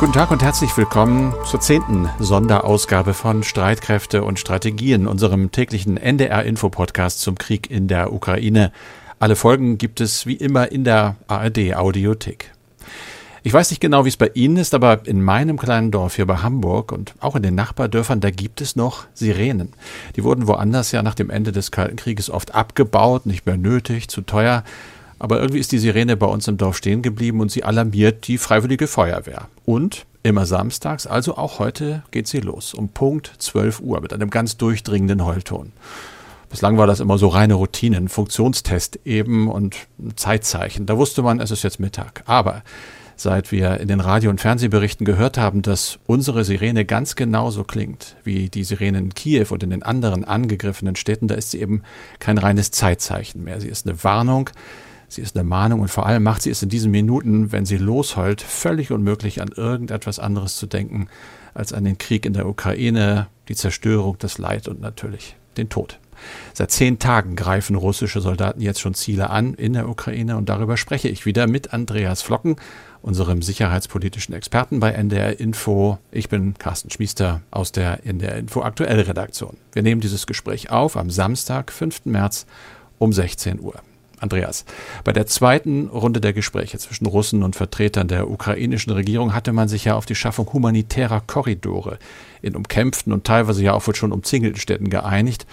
Guten Tag und herzlich willkommen zur zehnten Sonderausgabe von Streitkräfte und Strategien, unserem täglichen NDR-Info-Podcast zum Krieg in der Ukraine. Alle Folgen gibt es wie immer in der ARD-Audiothek. Ich weiß nicht genau, wie es bei Ihnen ist, aber in meinem kleinen Dorf hier bei Hamburg und auch in den Nachbardörfern, da gibt es noch Sirenen. Die wurden woanders ja nach dem Ende des Kalten Krieges oft abgebaut, nicht mehr nötig, zu teuer. Aber irgendwie ist die Sirene bei uns im Dorf stehen geblieben und sie alarmiert die Freiwillige Feuerwehr. Und immer samstags, also auch heute, geht sie los. Um Punkt 12 Uhr mit einem ganz durchdringenden Heulton. Bislang war das immer so reine Routine, ein Funktionstest eben und Zeitzeichen. Da wusste man, es ist jetzt Mittag. Aber seit wir in den Radio- und Fernsehberichten gehört haben, dass unsere Sirene ganz genauso klingt wie die Sirene in Kiew und in den anderen angegriffenen Städten, da ist sie eben kein reines Zeitzeichen mehr. Sie ist eine Warnung, Sie ist eine Mahnung und vor allem macht sie es in diesen Minuten, wenn sie losheult, völlig unmöglich, an irgendetwas anderes zu denken, als an den Krieg in der Ukraine, die Zerstörung, das Leid und natürlich den Tod. Seit zehn Tagen greifen russische Soldaten jetzt schon Ziele an in der Ukraine und darüber spreche ich wieder mit Andreas Flocken, unserem sicherheitspolitischen Experten bei NDR Info. Ich bin Carsten Schmiester aus der NDR Info Aktuell Redaktion. Wir nehmen dieses Gespräch auf am Samstag, 5. März um 16 Uhr. Andreas, bei der zweiten Runde der Gespräche zwischen Russen und Vertretern der ukrainischen Regierung hatte man sich ja auf die Schaffung humanitärer Korridore in umkämpften und teilweise ja auch wohl schon umzingelten Städten geeinigt.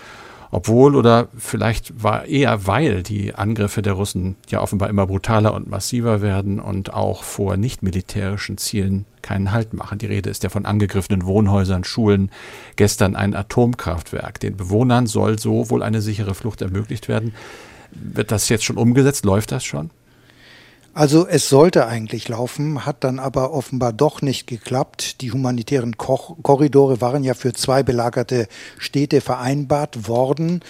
Obwohl oder vielleicht war eher weil die Angriffe der Russen ja offenbar immer brutaler und massiver werden und auch vor nicht militärischen Zielen keinen Halt machen. Die Rede ist ja von angegriffenen Wohnhäusern, Schulen, gestern ein Atomkraftwerk. Den Bewohnern soll so wohl eine sichere Flucht ermöglicht werden. Wird das jetzt schon umgesetzt? Läuft das schon? Also es sollte eigentlich laufen, hat dann aber offenbar doch nicht geklappt. Die humanitären Korridore waren ja für zwei belagerte Städte vereinbart worden.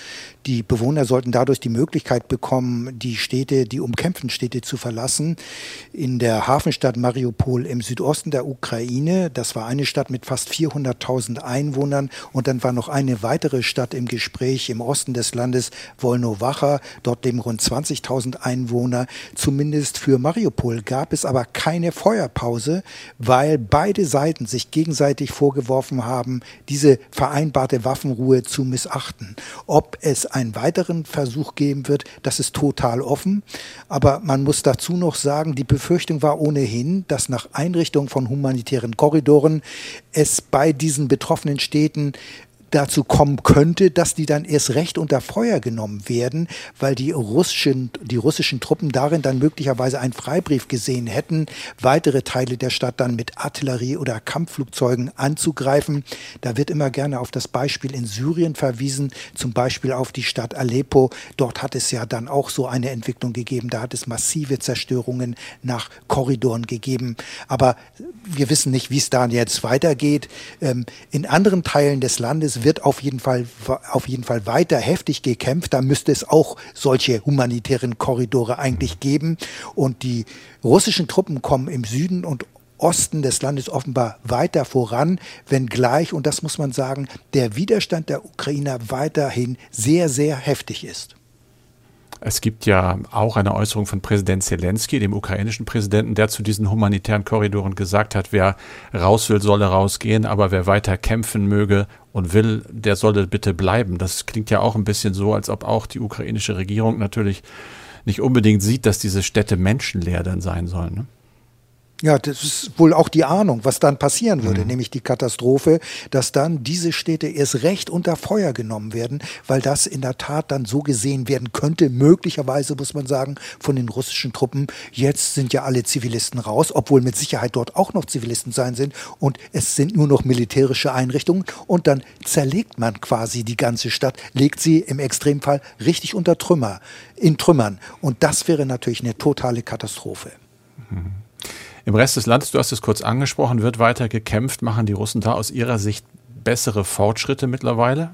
Die Bewohner sollten dadurch die Möglichkeit bekommen, die Städte, die umkämpften Städte zu verlassen. In der Hafenstadt Mariupol im Südosten der Ukraine, das war eine Stadt mit fast 400.000 Einwohnern und dann war noch eine weitere Stadt im Gespräch im Osten des Landes, Wolnowacha. Dort leben rund 20.000 Einwohner. Zumindest für Mariupol gab es aber keine Feuerpause, weil beide Seiten sich gegenseitig vorgeworfen haben, diese vereinbarte Waffenruhe zu missachten. Ob es einen weiteren Versuch geben wird, das ist total offen. Aber man muss dazu noch sagen, die Befürchtung war ohnehin, dass nach Einrichtung von humanitären Korridoren es bei diesen betroffenen Städten dazu kommen könnte, dass die dann erst recht unter Feuer genommen werden, weil die russischen, die russischen Truppen darin dann möglicherweise einen Freibrief gesehen hätten, weitere Teile der Stadt dann mit Artillerie oder Kampfflugzeugen anzugreifen. Da wird immer gerne auf das Beispiel in Syrien verwiesen, zum Beispiel auf die Stadt Aleppo. Dort hat es ja dann auch so eine Entwicklung gegeben. Da hat es massive Zerstörungen nach Korridoren gegeben. Aber wir wissen nicht, wie es da jetzt weitergeht. Ähm, in anderen Teilen des Landes wird auf jeden Fall, auf jeden Fall weiter heftig gekämpft. Da müsste es auch solche humanitären Korridore eigentlich geben. Und die russischen Truppen kommen im Süden und Osten des Landes offenbar weiter voran, wenngleich, und das muss man sagen, der Widerstand der Ukrainer weiterhin sehr, sehr heftig ist. Es gibt ja auch eine Äußerung von Präsident Zelensky, dem ukrainischen Präsidenten, der zu diesen humanitären Korridoren gesagt hat, wer raus will, solle rausgehen, aber wer weiter kämpfen möge und will, der solle bitte bleiben. Das klingt ja auch ein bisschen so, als ob auch die ukrainische Regierung natürlich nicht unbedingt sieht, dass diese Städte menschenleer dann sein sollen. Ne? Ja, das ist wohl auch die Ahnung, was dann passieren würde, mhm. nämlich die Katastrophe, dass dann diese Städte erst recht unter Feuer genommen werden, weil das in der Tat dann so gesehen werden könnte, möglicherweise muss man sagen, von den russischen Truppen. Jetzt sind ja alle Zivilisten raus, obwohl mit Sicherheit dort auch noch Zivilisten sein sind und es sind nur noch militärische Einrichtungen und dann zerlegt man quasi die ganze Stadt, legt sie im Extremfall richtig unter Trümmer, in Trümmern und das wäre natürlich eine totale Katastrophe. Mhm. Im Rest des Landes, du hast es kurz angesprochen, wird weiter gekämpft. Machen die Russen da aus ihrer Sicht bessere Fortschritte mittlerweile?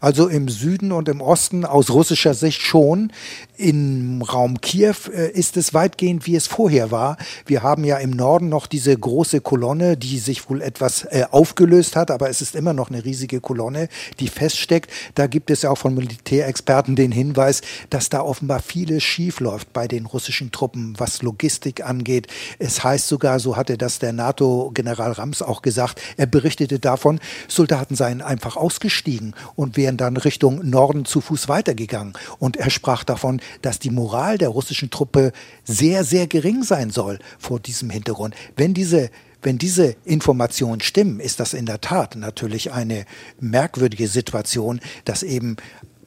Also im Süden und im Osten aus russischer Sicht schon. Im Raum Kiew äh, ist es weitgehend, wie es vorher war. Wir haben ja im Norden noch diese große Kolonne, die sich wohl etwas äh, aufgelöst hat, aber es ist immer noch eine riesige Kolonne, die feststeckt. Da gibt es ja auch von Militärexperten den Hinweis, dass da offenbar vieles schief läuft bei den russischen Truppen, was Logistik angeht. Es heißt sogar, so hatte das der NATO-General Rams auch gesagt, er berichtete davon, Soldaten seien einfach ausgestiegen und wären dann Richtung Norden zu Fuß weitergegangen. Und er sprach davon, dass die Moral der russischen Truppe sehr, sehr gering sein soll vor diesem Hintergrund. Wenn diese wenn diese Informationen stimmen, ist das in der Tat natürlich eine merkwürdige Situation, dass eben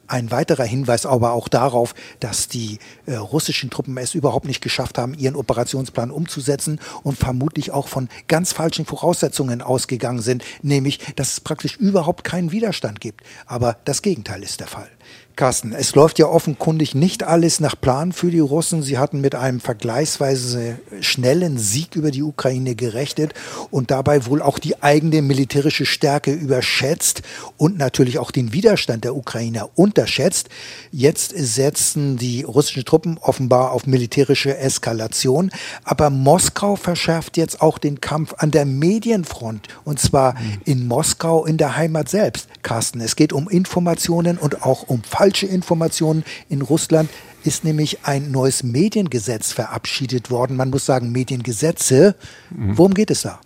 ein weiterer Hinweis aber auch darauf, dass die äh, russischen Truppen es überhaupt nicht geschafft haben, ihren Operationsplan umzusetzen und vermutlich auch von ganz falschen Voraussetzungen ausgegangen sind, nämlich dass es praktisch überhaupt keinen Widerstand gibt. Aber das Gegenteil ist der Fall. Carsten, es läuft ja offenkundig nicht alles nach Plan für die Russen. Sie hatten mit einem vergleichsweise schnellen Sieg über die Ukraine gerechnet und dabei wohl auch die eigene militärische Stärke überschätzt und natürlich auch den Widerstand der Ukrainer unterschätzt. Jetzt setzen die russischen Truppen offenbar auf militärische Eskalation, aber Moskau verschärft jetzt auch den Kampf an der Medienfront und zwar in Moskau in der Heimat selbst. Carsten, es geht um Informationen und auch um falsche Informationen. In Russland ist nämlich ein neues Mediengesetz verabschiedet worden. Man muss sagen, Mediengesetze. Mhm. Worum geht es da?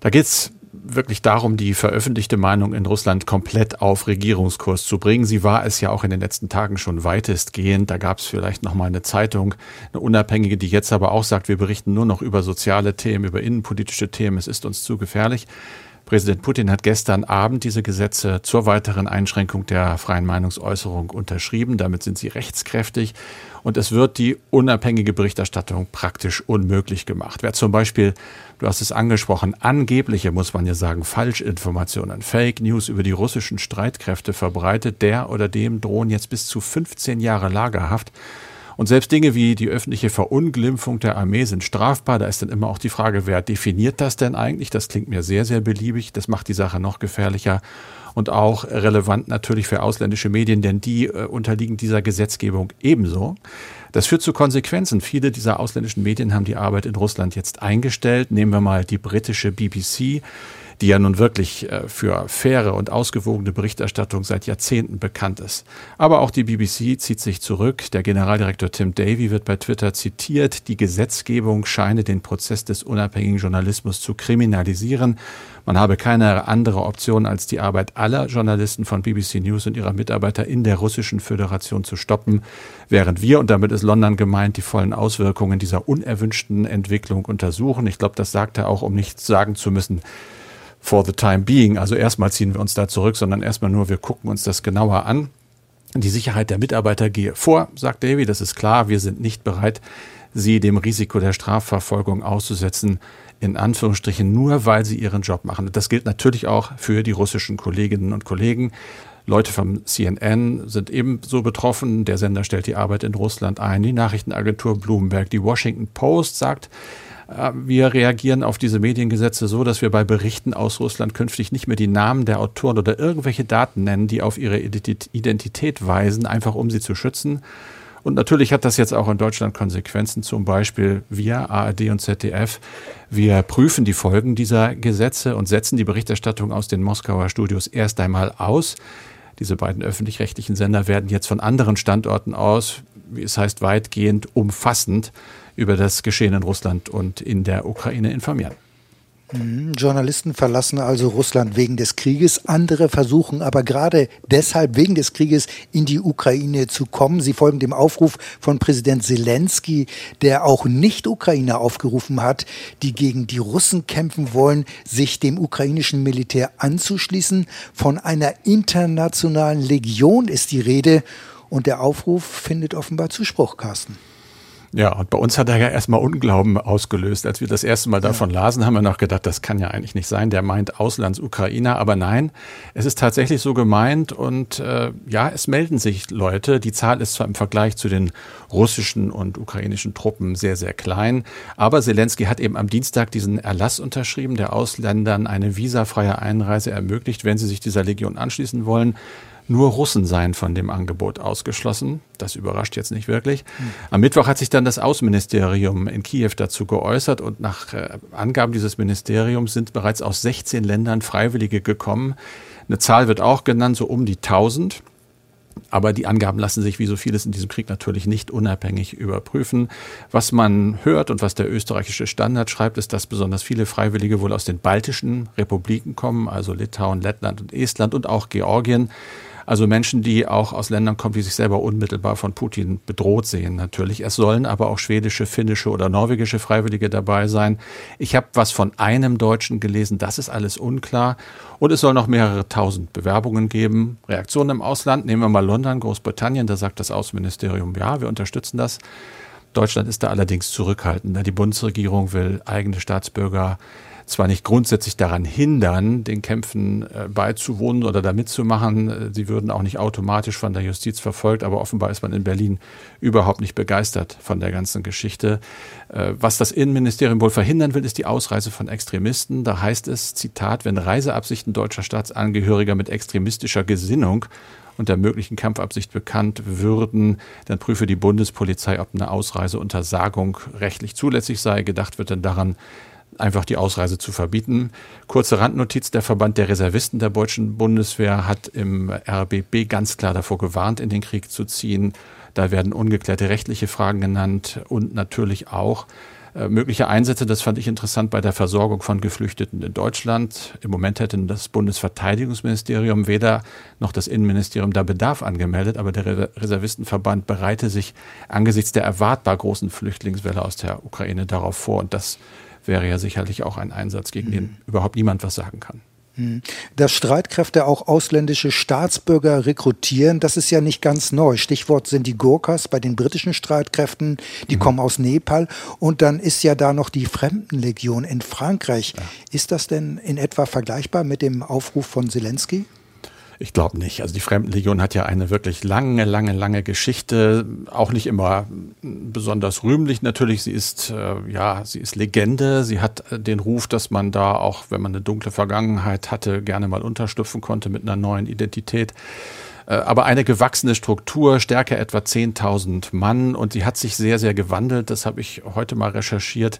Da geht es wirklich darum, die veröffentlichte Meinung in Russland komplett auf Regierungskurs zu bringen. Sie war es ja auch in den letzten Tagen schon weitestgehend. Da gab es vielleicht noch mal eine Zeitung, eine unabhängige, die jetzt aber auch sagt, wir berichten nur noch über soziale Themen, über innenpolitische Themen. Es ist uns zu gefährlich. Präsident Putin hat gestern Abend diese Gesetze zur weiteren Einschränkung der freien Meinungsäußerung unterschrieben. Damit sind sie rechtskräftig und es wird die unabhängige Berichterstattung praktisch unmöglich gemacht. Wer zum Beispiel, du hast es angesprochen, angebliche, muss man ja sagen, Falschinformationen, Fake News über die russischen Streitkräfte verbreitet, der oder dem drohen jetzt bis zu 15 Jahre Lagerhaft. Und selbst Dinge wie die öffentliche Verunglimpfung der Armee sind strafbar. Da ist dann immer auch die Frage, wer definiert das denn eigentlich? Das klingt mir sehr, sehr beliebig. Das macht die Sache noch gefährlicher und auch relevant natürlich für ausländische Medien, denn die äh, unterliegen dieser Gesetzgebung ebenso. Das führt zu Konsequenzen. Viele dieser ausländischen Medien haben die Arbeit in Russland jetzt eingestellt. Nehmen wir mal die britische BBC die ja nun wirklich äh, für faire und ausgewogene Berichterstattung seit Jahrzehnten bekannt ist. Aber auch die BBC zieht sich zurück. Der Generaldirektor Tim Davy wird bei Twitter zitiert, die Gesetzgebung scheine den Prozess des unabhängigen Journalismus zu kriminalisieren. Man habe keine andere Option, als die Arbeit aller Journalisten von BBC News und ihrer Mitarbeiter in der russischen Föderation zu stoppen, während wir, und damit ist London gemeint, die vollen Auswirkungen dieser unerwünschten Entwicklung untersuchen. Ich glaube, das sagt er auch, um nicht sagen zu müssen, for the time being. Also erstmal ziehen wir uns da zurück, sondern erstmal nur, wir gucken uns das genauer an. Die Sicherheit der Mitarbeiter gehe vor, sagt Davy, das ist klar. Wir sind nicht bereit, sie dem Risiko der Strafverfolgung auszusetzen, in Anführungsstrichen nur, weil sie ihren Job machen. das gilt natürlich auch für die russischen Kolleginnen und Kollegen. Leute vom CNN sind ebenso betroffen. Der Sender stellt die Arbeit in Russland ein. Die Nachrichtenagentur Bloomberg, die Washington Post sagt, äh, wir reagieren auf diese Mediengesetze so, dass wir bei Berichten aus Russland künftig nicht mehr die Namen der Autoren oder irgendwelche Daten nennen, die auf ihre Identität weisen, einfach um sie zu schützen. Und natürlich hat das jetzt auch in Deutschland Konsequenzen, zum Beispiel wir, ARD und ZDF. Wir prüfen die Folgen dieser Gesetze und setzen die Berichterstattung aus den Moskauer Studios erst einmal aus. Diese beiden öffentlich-rechtlichen Sender werden jetzt von anderen Standorten aus, wie es heißt, weitgehend umfassend über das Geschehen in Russland und in der Ukraine informieren. Mhm. Journalisten verlassen also Russland wegen des Krieges. Andere versuchen aber gerade deshalb wegen des Krieges in die Ukraine zu kommen. Sie folgen dem Aufruf von Präsident Zelensky, der auch Nicht-Ukrainer aufgerufen hat, die gegen die Russen kämpfen wollen, sich dem ukrainischen Militär anzuschließen. Von einer internationalen Legion ist die Rede und der Aufruf findet offenbar Zuspruch, Carsten. Ja, und bei uns hat er ja erstmal Unglauben ausgelöst. Als wir das erste Mal davon ja. lasen, haben wir noch gedacht, das kann ja eigentlich nicht sein. Der meint Auslandsukrainer. Aber nein, es ist tatsächlich so gemeint. Und äh, ja, es melden sich Leute. Die Zahl ist zwar im Vergleich zu den russischen und ukrainischen Truppen sehr, sehr klein. Aber Zelensky hat eben am Dienstag diesen Erlass unterschrieben, der Ausländern eine visafreie Einreise ermöglicht, wenn sie sich dieser Legion anschließen wollen. Nur Russen seien von dem Angebot ausgeschlossen. Das überrascht jetzt nicht wirklich. Am Mittwoch hat sich dann das Außenministerium in Kiew dazu geäußert und nach äh, Angaben dieses Ministeriums sind bereits aus 16 Ländern Freiwillige gekommen. Eine Zahl wird auch genannt, so um die 1000. Aber die Angaben lassen sich wie so vieles in diesem Krieg natürlich nicht unabhängig überprüfen. Was man hört und was der österreichische Standard schreibt, ist, dass besonders viele Freiwillige wohl aus den baltischen Republiken kommen, also Litauen, Lettland und Estland und auch Georgien. Also Menschen, die auch aus Ländern kommen, die sich selber unmittelbar von Putin bedroht sehen natürlich. Es sollen aber auch schwedische, finnische oder norwegische Freiwillige dabei sein. Ich habe was von einem Deutschen gelesen, das ist alles unklar. Und es soll noch mehrere tausend Bewerbungen geben. Reaktionen im Ausland, nehmen wir mal London, Großbritannien, da sagt das Außenministerium, ja, wir unterstützen das. Deutschland ist da allerdings zurückhaltend. Die Bundesregierung will eigene Staatsbürger zwar nicht grundsätzlich daran hindern, den Kämpfen äh, beizuwohnen oder da mitzumachen. Äh, sie würden auch nicht automatisch von der Justiz verfolgt, aber offenbar ist man in Berlin überhaupt nicht begeistert von der ganzen Geschichte. Äh, was das Innenministerium wohl verhindern will, ist die Ausreise von Extremisten. Da heißt es, Zitat, wenn Reiseabsichten deutscher Staatsangehöriger mit extremistischer Gesinnung und der möglichen Kampfabsicht bekannt würden, dann prüfe die Bundespolizei, ob eine Ausreiseuntersagung rechtlich zulässig sei. Gedacht wird dann daran, einfach die Ausreise zu verbieten. Kurze Randnotiz, der Verband der Reservisten der deutschen Bundeswehr hat im RBB ganz klar davor gewarnt, in den Krieg zu ziehen. Da werden ungeklärte rechtliche Fragen genannt und natürlich auch äh, mögliche Einsätze, das fand ich interessant bei der Versorgung von Geflüchteten in Deutschland. Im Moment hätte das Bundesverteidigungsministerium weder noch das Innenministerium da Bedarf angemeldet, aber der Reservistenverband bereite sich angesichts der erwartbar großen Flüchtlingswelle aus der Ukraine darauf vor und das wäre ja sicherlich auch ein Einsatz, gegen mhm. den überhaupt niemand was sagen kann. Mhm. Dass Streitkräfte auch ausländische Staatsbürger rekrutieren, das ist ja nicht ganz neu. Stichwort sind die Gurkhas bei den britischen Streitkräften, die mhm. kommen aus Nepal. Und dann ist ja da noch die Fremdenlegion in Frankreich. Ja. Ist das denn in etwa vergleichbar mit dem Aufruf von Zelensky? Ich glaube nicht. Also die Fremdenlegion hat ja eine wirklich lange, lange, lange Geschichte. Auch nicht immer besonders rühmlich natürlich. Sie ist, äh, ja, sie ist Legende. Sie hat den Ruf, dass man da auch, wenn man eine dunkle Vergangenheit hatte, gerne mal unterstüpfen konnte mit einer neuen Identität äh, aber eine gewachsene Struktur, Stärke etwa 10.000 Mann und sie hat sich sehr, sehr gewandelt. Das habe ich heute mal recherchiert.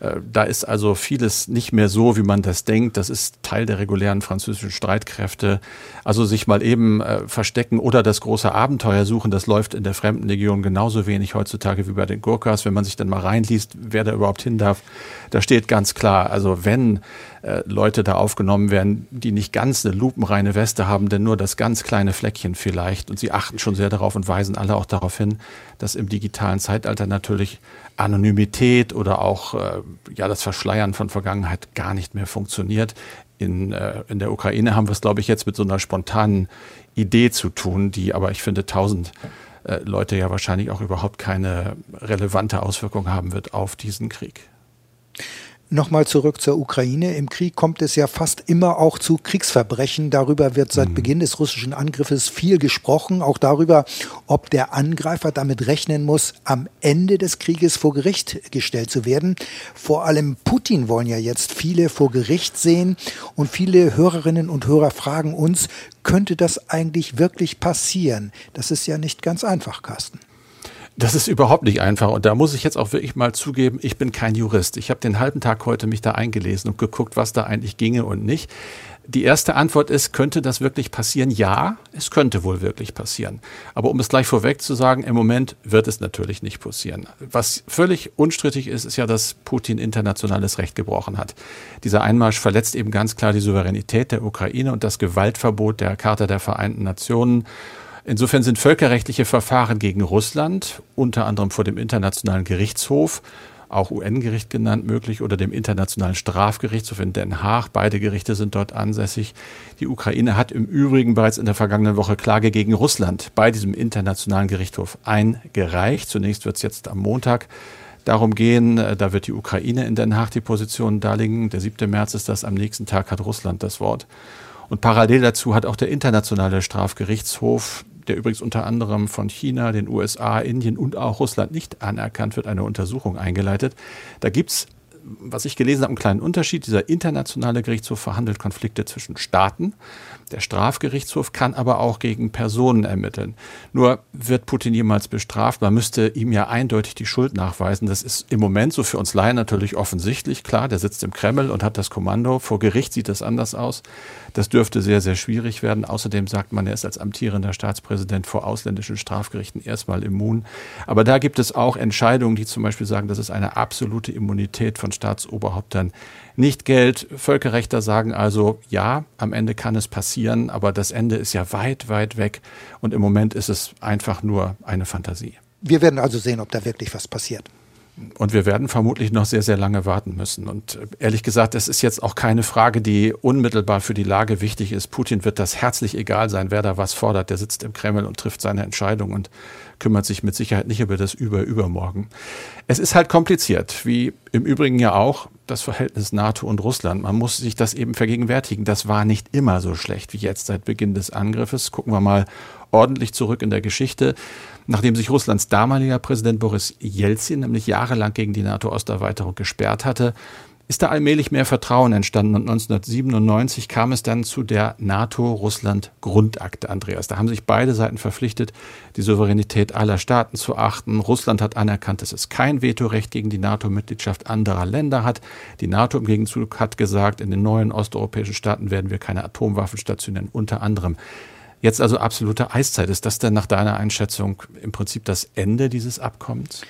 Äh, da ist also vieles nicht mehr so, wie man das denkt. Das ist Teil der regulären französischen Streitkräfte. Also sich mal eben äh, verstecken oder das große Abenteuer suchen, das läuft in der Fremdenlegion genauso wenig heutzutage wie bei den Gurkas. Wenn man sich dann mal reinliest, wer da überhaupt hin darf, da steht ganz klar, also wenn äh, Leute da aufgenommen werden, die nicht ganz eine lupenreine Weste haben, denn nur das ganz kleine Fleckchen vielleicht. Und sie achten schon sehr darauf und weisen alle auch darauf hin, dass im digitalen Zeitalter natürlich Anonymität oder auch äh, ja das Verschleiern von Vergangenheit gar nicht mehr funktioniert. In, äh, in der Ukraine haben wir es, glaube ich, jetzt mit so einer spontanen Idee zu tun, die aber, ich finde, tausend äh, Leute ja wahrscheinlich auch überhaupt keine relevante Auswirkung haben wird auf diesen Krieg. Nochmal zurück zur Ukraine. Im Krieg kommt es ja fast immer auch zu Kriegsverbrechen. Darüber wird seit mhm. Beginn des russischen Angriffes viel gesprochen. Auch darüber, ob der Angreifer damit rechnen muss, am Ende des Krieges vor Gericht gestellt zu werden. Vor allem Putin wollen ja jetzt viele vor Gericht sehen. Und viele Hörerinnen und Hörer fragen uns, könnte das eigentlich wirklich passieren? Das ist ja nicht ganz einfach, Carsten. Das ist überhaupt nicht einfach und da muss ich jetzt auch wirklich mal zugeben, ich bin kein Jurist. Ich habe den halben Tag heute mich da eingelesen und geguckt, was da eigentlich ginge und nicht. Die erste Antwort ist, könnte das wirklich passieren? Ja, es könnte wohl wirklich passieren. Aber um es gleich vorweg zu sagen, im Moment wird es natürlich nicht passieren. Was völlig unstrittig ist, ist ja, dass Putin internationales Recht gebrochen hat. Dieser Einmarsch verletzt eben ganz klar die Souveränität der Ukraine und das Gewaltverbot der Charta der Vereinten Nationen Insofern sind völkerrechtliche Verfahren gegen Russland, unter anderem vor dem Internationalen Gerichtshof, auch UN-Gericht genannt möglich oder dem Internationalen Strafgerichtshof in Den Haag. Beide Gerichte sind dort ansässig. Die Ukraine hat im Übrigen bereits in der vergangenen Woche Klage gegen Russland bei diesem Internationalen Gerichtshof eingereicht. Zunächst wird es jetzt am Montag darum gehen. Da wird die Ukraine in Den Haag die Position darlegen. Der 7. März ist das. Am nächsten Tag hat Russland das Wort. Und parallel dazu hat auch der Internationale Strafgerichtshof, der übrigens unter anderem von China, den USA, Indien und auch Russland nicht anerkannt wird, eine Untersuchung eingeleitet. Da gibt's was ich gelesen habe, einen kleinen Unterschied. Dieser internationale Gerichtshof verhandelt Konflikte zwischen Staaten. Der Strafgerichtshof kann aber auch gegen Personen ermitteln. Nur wird Putin jemals bestraft? Man müsste ihm ja eindeutig die Schuld nachweisen. Das ist im Moment so für uns Laien natürlich offensichtlich. Klar, der sitzt im Kreml und hat das Kommando. Vor Gericht sieht das anders aus. Das dürfte sehr, sehr schwierig werden. Außerdem sagt man, er ist als amtierender Staatspräsident vor ausländischen Strafgerichten erstmal immun. Aber da gibt es auch Entscheidungen, die zum Beispiel sagen, das ist eine absolute Immunität von Staatsoberhäuptern nicht Geld. Völkerrechter sagen also, ja, am Ende kann es passieren, aber das Ende ist ja weit, weit weg und im Moment ist es einfach nur eine Fantasie. Wir werden also sehen, ob da wirklich was passiert. Und wir werden vermutlich noch sehr, sehr lange warten müssen. Und ehrlich gesagt, es ist jetzt auch keine Frage, die unmittelbar für die Lage wichtig ist. Putin wird das herzlich egal sein, wer da was fordert. Der sitzt im Kreml und trifft seine Entscheidung und kümmert sich mit Sicherheit nicht über das Über-Übermorgen. Es ist halt kompliziert, wie im Übrigen ja auch das Verhältnis NATO und Russland. Man muss sich das eben vergegenwärtigen. Das war nicht immer so schlecht wie jetzt seit Beginn des Angriffes. Gucken wir mal ordentlich zurück in der Geschichte. Nachdem sich Russlands damaliger Präsident Boris Jelzin nämlich jahrelang gegen die NATO-Osterweiterung gesperrt hatte, ist da allmählich mehr Vertrauen entstanden und 1997 kam es dann zu der NATO-Russland-Grundakte, Andreas. Da haben sich beide Seiten verpflichtet, die Souveränität aller Staaten zu achten. Russland hat anerkannt, dass es kein Vetorecht gegen die NATO-Mitgliedschaft anderer Länder hat. Die NATO im Gegenzug hat gesagt, in den neuen osteuropäischen Staaten werden wir keine Atomwaffen stationieren, unter anderem. Jetzt also absolute Eiszeit. Ist das denn nach deiner Einschätzung im Prinzip das Ende dieses Abkommens?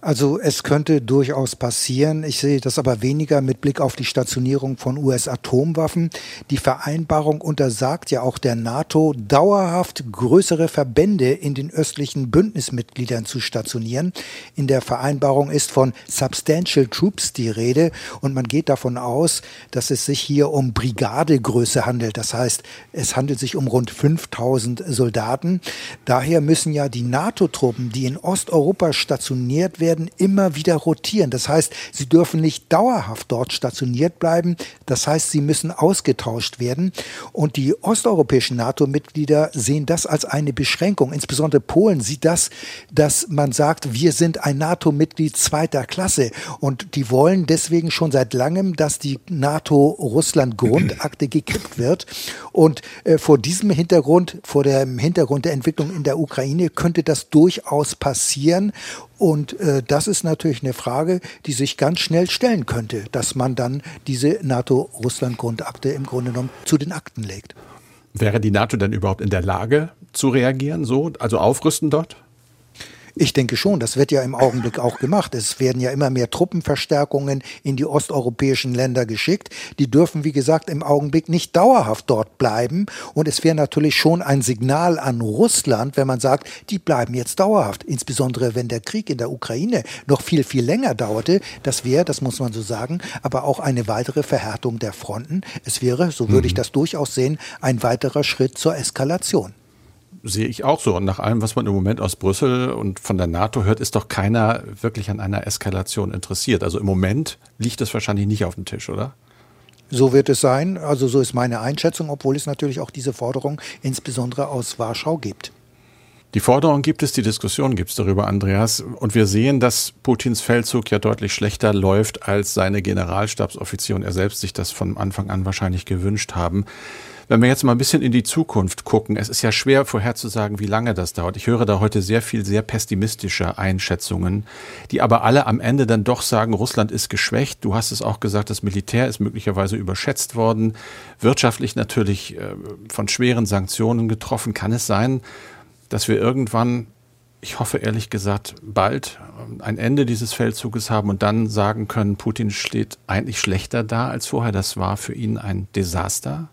Also es könnte durchaus passieren. Ich sehe das aber weniger mit Blick auf die Stationierung von US-Atomwaffen. Die Vereinbarung untersagt ja auch der NATO, dauerhaft größere Verbände in den östlichen Bündnismitgliedern zu stationieren. In der Vereinbarung ist von Substantial Troops die Rede und man geht davon aus, dass es sich hier um Brigadegröße handelt. Das heißt, es handelt sich um rund 5000 Soldaten. Daher müssen ja die NATO-Truppen, die in Osteuropa stationiert werden, werden immer wieder rotieren. Das heißt, sie dürfen nicht dauerhaft dort stationiert bleiben. Das heißt, sie müssen ausgetauscht werden. Und die osteuropäischen NATO-Mitglieder sehen das als eine Beschränkung. Insbesondere Polen sieht das, dass man sagt, wir sind ein NATO-Mitglied zweiter Klasse. Und die wollen deswegen schon seit langem, dass die NATO-Russland-Grundakte gekippt wird. Und äh, vor diesem Hintergrund, vor dem Hintergrund der Entwicklung in der Ukraine, könnte das durchaus passieren. Und äh, das ist natürlich eine Frage, die sich ganz schnell stellen könnte, dass man dann diese NATO-Russland-Grundakte im Grunde genommen zu den Akten legt. Wäre die NATO denn überhaupt in der Lage zu reagieren, so, also aufrüsten dort? Ich denke schon, das wird ja im Augenblick auch gemacht. Es werden ja immer mehr Truppenverstärkungen in die osteuropäischen Länder geschickt. Die dürfen, wie gesagt, im Augenblick nicht dauerhaft dort bleiben. Und es wäre natürlich schon ein Signal an Russland, wenn man sagt, die bleiben jetzt dauerhaft. Insbesondere wenn der Krieg in der Ukraine noch viel, viel länger dauerte. Das wäre, das muss man so sagen, aber auch eine weitere Verhärtung der Fronten. Es wäre, so würde ich mhm. das durchaus sehen, ein weiterer Schritt zur Eskalation sehe ich auch so. Und nach allem, was man im Moment aus Brüssel und von der NATO hört, ist doch keiner wirklich an einer Eskalation interessiert. Also im Moment liegt es wahrscheinlich nicht auf dem Tisch, oder? So wird es sein. Also so ist meine Einschätzung, obwohl es natürlich auch diese Forderung insbesondere aus Warschau gibt. Die Forderung gibt es, die Diskussion gibt es darüber, Andreas. Und wir sehen, dass Putins Feldzug ja deutlich schlechter läuft, als seine Generalstabsoffizier und er selbst sich das von Anfang an wahrscheinlich gewünscht haben. Wenn wir jetzt mal ein bisschen in die Zukunft gucken, es ist ja schwer vorherzusagen, wie lange das dauert. Ich höre da heute sehr viel sehr pessimistische Einschätzungen, die aber alle am Ende dann doch sagen, Russland ist geschwächt. Du hast es auch gesagt, das Militär ist möglicherweise überschätzt worden, wirtschaftlich natürlich äh, von schweren Sanktionen getroffen. Kann es sein, dass wir irgendwann ich hoffe ehrlich gesagt bald ähm, ein Ende dieses Feldzuges haben und dann sagen können, Putin steht eigentlich schlechter da als vorher. Das war für ihn ein Desaster.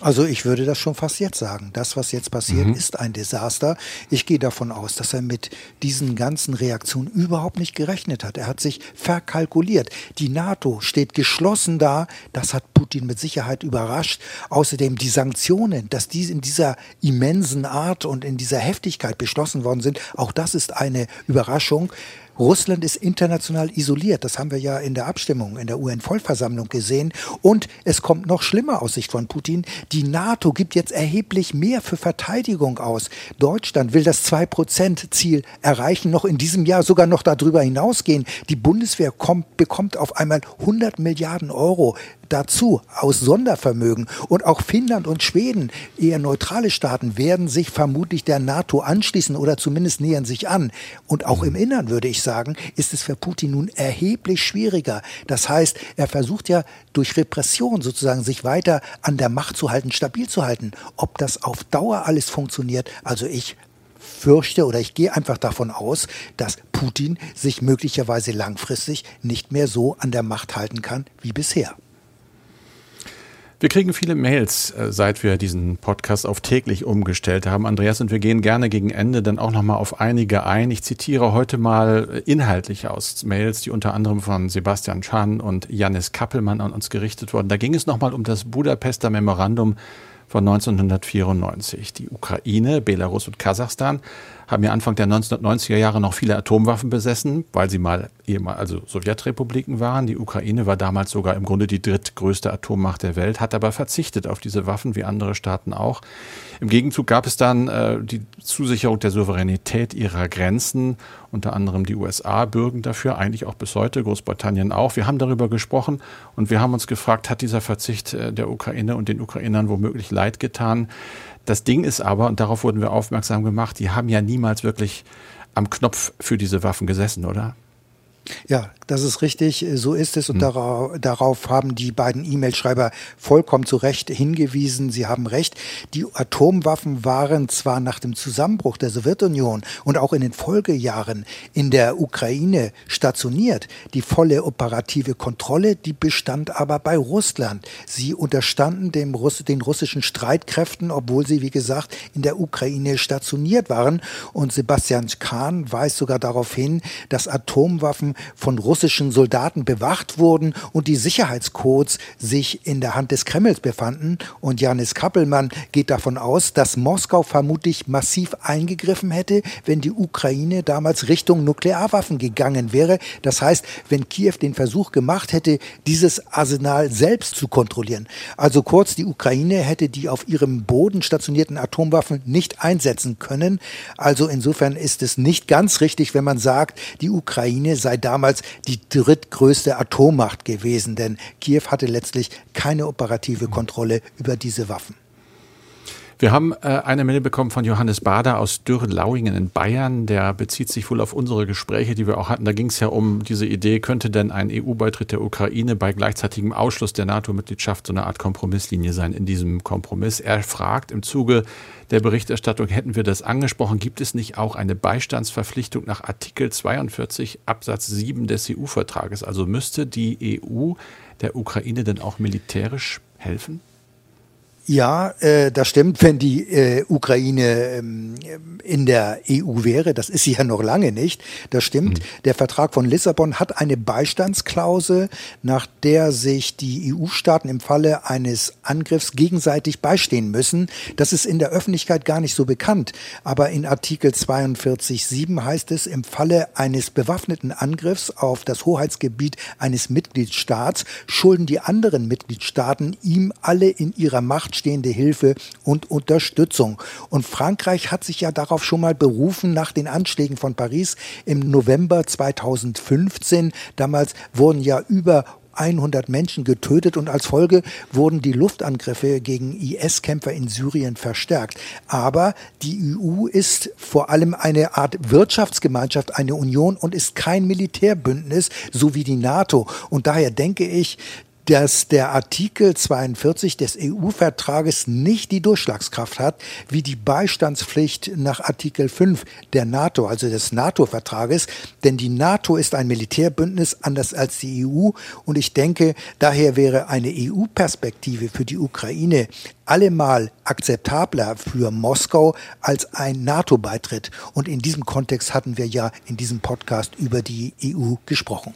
Also ich würde das schon fast jetzt sagen. Das, was jetzt passiert, mhm. ist ein Desaster. Ich gehe davon aus, dass er mit diesen ganzen Reaktionen überhaupt nicht gerechnet hat. Er hat sich verkalkuliert. Die NATO steht geschlossen da. Das hat Putin mit Sicherheit überrascht. Außerdem die Sanktionen, dass die in dieser immensen Art und in dieser Heftigkeit beschlossen worden sind, auch das ist eine Überraschung. Russland ist international isoliert. Das haben wir ja in der Abstimmung in der UN-Vollversammlung gesehen. Und es kommt noch schlimmer aus Sicht von Putin. Die NATO gibt jetzt erheblich mehr für Verteidigung aus. Deutschland will das 2-Prozent-Ziel erreichen, noch in diesem Jahr sogar noch darüber hinausgehen. Die Bundeswehr kommt, bekommt auf einmal 100 Milliarden Euro dazu aus Sondervermögen. Und auch Finnland und Schweden, eher neutrale Staaten, werden sich vermutlich der NATO anschließen oder zumindest nähern sich an. Und auch im Innern, würde ich sagen, ist es für Putin nun erheblich schwieriger. Das heißt, er versucht ja durch Repression sozusagen sich weiter an der Macht zu halten, stabil zu halten. Ob das auf Dauer alles funktioniert, also ich fürchte oder ich gehe einfach davon aus, dass Putin sich möglicherweise langfristig nicht mehr so an der Macht halten kann wie bisher. Wir kriegen viele Mails, äh, seit wir diesen Podcast auf täglich umgestellt haben, Andreas, und wir gehen gerne gegen Ende dann auch nochmal auf einige ein. Ich zitiere heute mal inhaltlich aus Mails, die unter anderem von Sebastian Chan und Janis Kappelmann an uns gerichtet wurden. Da ging es nochmal um das Budapester Memorandum von 1994. Die Ukraine, Belarus und Kasachstan haben ja Anfang der 1990er Jahre noch viele Atomwaffen besessen, weil sie mal ehemal also Sowjetrepubliken waren. Die Ukraine war damals sogar im Grunde die drittgrößte Atommacht der Welt, hat aber verzichtet auf diese Waffen, wie andere Staaten auch. Im Gegenzug gab es dann äh, die Zusicherung der Souveränität ihrer Grenzen. Unter anderem die USA bürgen dafür, eigentlich auch bis heute, Großbritannien auch. Wir haben darüber gesprochen und wir haben uns gefragt, hat dieser Verzicht äh, der Ukraine und den Ukrainern womöglich leid getan? Das Ding ist aber, und darauf wurden wir aufmerksam gemacht, die haben ja niemals wirklich am Knopf für diese Waffen gesessen, oder? Ja, das ist richtig, so ist es und mhm. darauf, darauf, haben die beiden E-Mail-Schreiber vollkommen zu Recht hingewiesen. Sie haben recht, die Atomwaffen waren zwar nach dem Zusammenbruch der Sowjetunion und auch in den Folgejahren in der Ukraine stationiert. Die volle operative Kontrolle, die bestand aber bei Russland. Sie unterstanden dem Russ den russischen Streitkräften, obwohl sie, wie gesagt, in der Ukraine stationiert waren. Und Sebastian Kahn weist sogar darauf hin, dass Atomwaffen von russischen Soldaten bewacht wurden und die Sicherheitscodes sich in der Hand des Kremls befanden. Und Janis Kappelmann geht davon aus, dass Moskau vermutlich massiv eingegriffen hätte, wenn die Ukraine damals Richtung Nuklearwaffen gegangen wäre. Das heißt, wenn Kiew den Versuch gemacht hätte, dieses Arsenal selbst zu kontrollieren. Also kurz, die Ukraine hätte die auf ihrem Boden stationierten Atomwaffen nicht einsetzen können. Also insofern ist es nicht ganz richtig, wenn man sagt, die Ukraine sei damals die drittgrößte Atommacht gewesen, denn Kiew hatte letztlich keine operative Kontrolle über diese Waffen. Wir haben äh, eine Mail bekommen von Johannes Bader aus Dürrenlauingen in Bayern. Der bezieht sich wohl auf unsere Gespräche, die wir auch hatten. Da ging es ja um diese Idee, könnte denn ein EU-Beitritt der Ukraine bei gleichzeitigem Ausschluss der NATO-Mitgliedschaft so eine Art Kompromisslinie sein in diesem Kompromiss? Er fragt im Zuge der Berichterstattung, hätten wir das angesprochen, gibt es nicht auch eine Beistandsverpflichtung nach Artikel 42 Absatz 7 des EU-Vertrages? Also müsste die EU der Ukraine denn auch militärisch helfen? Ja, äh, das stimmt, wenn die äh, Ukraine ähm, in der EU wäre. Das ist sie ja noch lange nicht. Das stimmt. Mhm. Der Vertrag von Lissabon hat eine Beistandsklausel, nach der sich die EU-Staaten im Falle eines Angriffs gegenseitig beistehen müssen. Das ist in der Öffentlichkeit gar nicht so bekannt. Aber in Artikel 42.7 heißt es, im Falle eines bewaffneten Angriffs auf das Hoheitsgebiet eines Mitgliedstaats schulden die anderen Mitgliedstaaten ihm alle in ihrer Macht stehende Hilfe und Unterstützung. Und Frankreich hat sich ja darauf schon mal berufen nach den Anschlägen von Paris im November 2015. Damals wurden ja über 100 Menschen getötet und als Folge wurden die Luftangriffe gegen IS-Kämpfer in Syrien verstärkt. Aber die EU ist vor allem eine Art Wirtschaftsgemeinschaft, eine Union und ist kein Militärbündnis, so wie die NATO. Und daher denke ich, dass der Artikel 42 des EU-Vertrages nicht die Durchschlagskraft hat, wie die Beistandspflicht nach Artikel 5 der NATO, also des NATO-Vertrages. Denn die NATO ist ein Militärbündnis, anders als die EU. Und ich denke, daher wäre eine EU-Perspektive für die Ukraine allemal akzeptabler für Moskau als ein NATO-Beitritt. Und in diesem Kontext hatten wir ja in diesem Podcast über die EU gesprochen.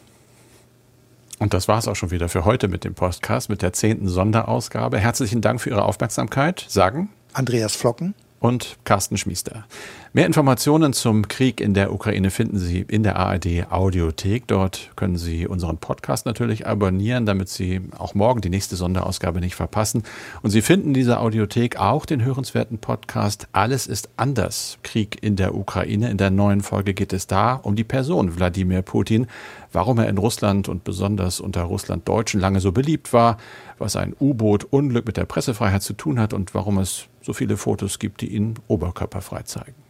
Und das war es auch schon wieder für heute mit dem Podcast, mit der zehnten Sonderausgabe. Herzlichen Dank für Ihre Aufmerksamkeit. Sagen Andreas Flocken und Carsten Schmiester. Mehr Informationen zum Krieg in der Ukraine finden Sie in der ARD Audiothek. Dort können Sie unseren Podcast natürlich abonnieren, damit Sie auch morgen die nächste Sonderausgabe nicht verpassen. Und Sie finden in dieser Audiothek auch den hörenswerten Podcast Alles ist anders. Krieg in der Ukraine. In der neuen Folge geht es da um die Person Wladimir Putin, warum er in Russland und besonders unter Russlanddeutschen lange so beliebt war, was ein U-Boot-Unglück mit der Pressefreiheit zu tun hat und warum es so viele Fotos gibt, die ihn oberkörperfrei zeigen.